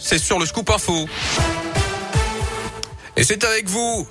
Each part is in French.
C'est sur le scoop info. Et c'est avec vous,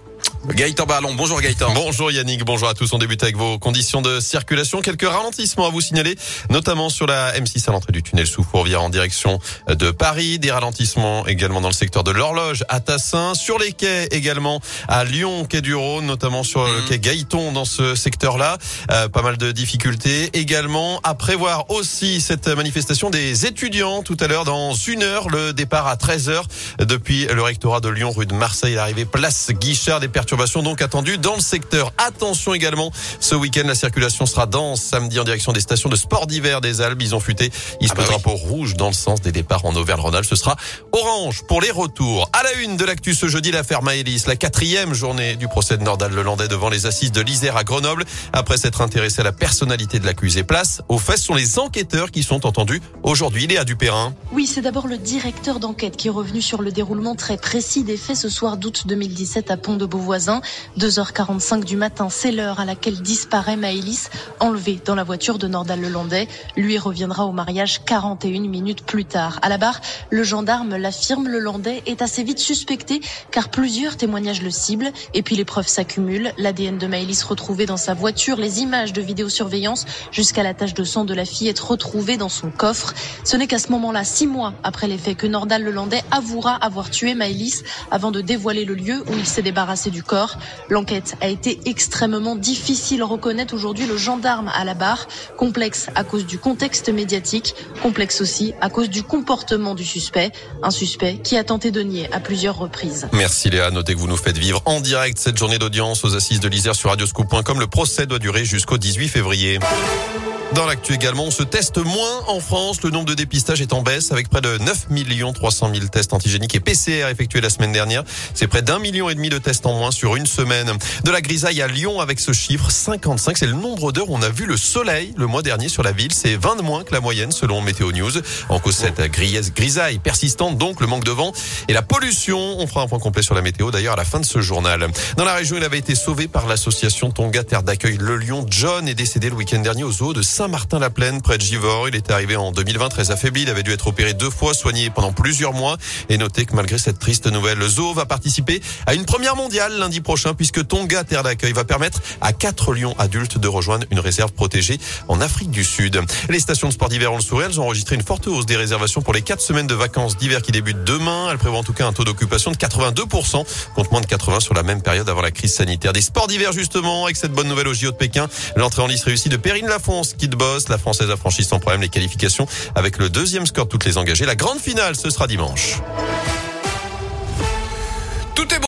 Gaëtan Ballon, bonjour Gaëtan. Bonjour Yannick, bonjour à tous. On débute avec vos conditions de circulation. Quelques ralentissements à vous signaler, notamment sur la M6 à l'entrée du tunnel sous Fourvière en direction de Paris. Des ralentissements également dans le secteur de l'horloge à Tassin. Sur les quais également à Lyon, quai du Rhône, notamment sur le Mhm. quai Gaëton dans ce secteur-là. Euh, pas mal de difficultés. Également à prévoir aussi cette manifestation des étudiants tout à l'heure dans une heure. Le départ à 13 heures depuis le rectorat de Lyon, rue de Marseille, l'arrivée place Guichard. Des perturbations donc attendues dans le secteur. Attention également, ce week-end, la circulation sera dense samedi en direction des stations de sport d'hiver des Alpes. Ils ont futé. Il se Ah bah oui. drapeau rouge dans le sens des départs en Auvergne-Rhône-Alpes. Ce sera orange pour les retours. À la une de l'actu ce jeudi, l'affaire Maëlys, la quatrième journée du procès de Nordal Lelandais devant les assises de l'Isère à Grenoble. Après s'être intéressé à la personnalité de l'accusé, place aux faits ce sont les enquêteurs qui sont entendus aujourd'hui. Léa Dupérin. Oui, c'est d'abord le directeur d'enquête qui est revenu sur le déroulement très précis des faits ce soir d'août 2017 à Pont de Beauvoisin. 2h45 du matin, c'est l'heure à laquelle disparaît Maëlys, enlevée dans la voiture de Nordal Lelandais. Lui reviendra au mariage 41 minutes plus tard. À la barre, le gendarme l'affirme, le Landais est assez vite suspecté car plusieurs témoignages le ciblent et puis les preuves s'accumulent. L'ADN de Maëlys retrouvé dans sa voiture, les images de vidéosurveillance jusqu'à la tache de sang de la fillette retrouvée dans son coffre. Ce n'est qu'à ce moment-là, six mois après les faits, que Nordal Lelandais avouera avoir tué Maëlys avant de dévoiler le lieu où il s'est débarrassé du corps. L'enquête a été extrêmement difficile, reconnaît aujourd'hui le gendarme à la barre. Complexe à cause du contexte médiatique, complexe aussi à cause du comportement du suspect. Un suspect qui a tenté de nier à plusieurs reprises. Merci Léa. Notez que vous nous faites vivre en direct cette journée d'audience aux assises de l'Isère sur radioscoop.com. Le procès doit durer jusqu'au 18 février. Dans l'actu également, on se teste moins en France. Le nombre de dépistages est en baisse avec près de 9 300 000 tests antigéniques et PCR effectués la semaine dernière. C'est près d'un million et demi de tests en moins sur une semaine. De la grisaille à Lyon avec ce chiffre 55. C'est le nombre d'heures où on a vu le soleil le mois dernier sur la ville. C'est 20 de moins que la moyenne selon Météo News. En cause cette grisaille persistante, donc le manque de vent et la pollution. On fera un point complet sur la météo d'ailleurs à la fin de ce journal. Dans la région, il avait été sauvé par l'association Tonga Terre d'accueil Le Lion. John est décédé le week-end dernier au zoo de Saint-Martin-la-Plaine, près de Givors. Il était arrivé en 2020 très affaibli. Il avait dû être opéré deux fois, soigné pendant plusieurs mois. Et notez que malgré cette triste nouvelle, le zoo va participer à une première mondiale lundi prochain puisque Tonga Terre d'accueil va permettre à quatre lions adultes de rejoindre une réserve protégée en Afrique du Sud. Les stations de sport d'hiver ont le sourire. Elles ont enregistré une forte hausse des réservations pour les quatre semaines de vacances d'hiver qui débutent demain. Elles prévoient en tout cas un taux d'occupation de 82% contre moins de 80 sur la même période avant la crise sanitaire. Des sports d'hiver justement avec cette bonne nouvelle au JO de Pékin. L'entrée en lice réussie de Perrine Lafont, ski de boss. La française a franchi sans problème les qualifications avec le deuxième score de toutes les engagées. La grande finale, ce sera dimanche. Tout est bon.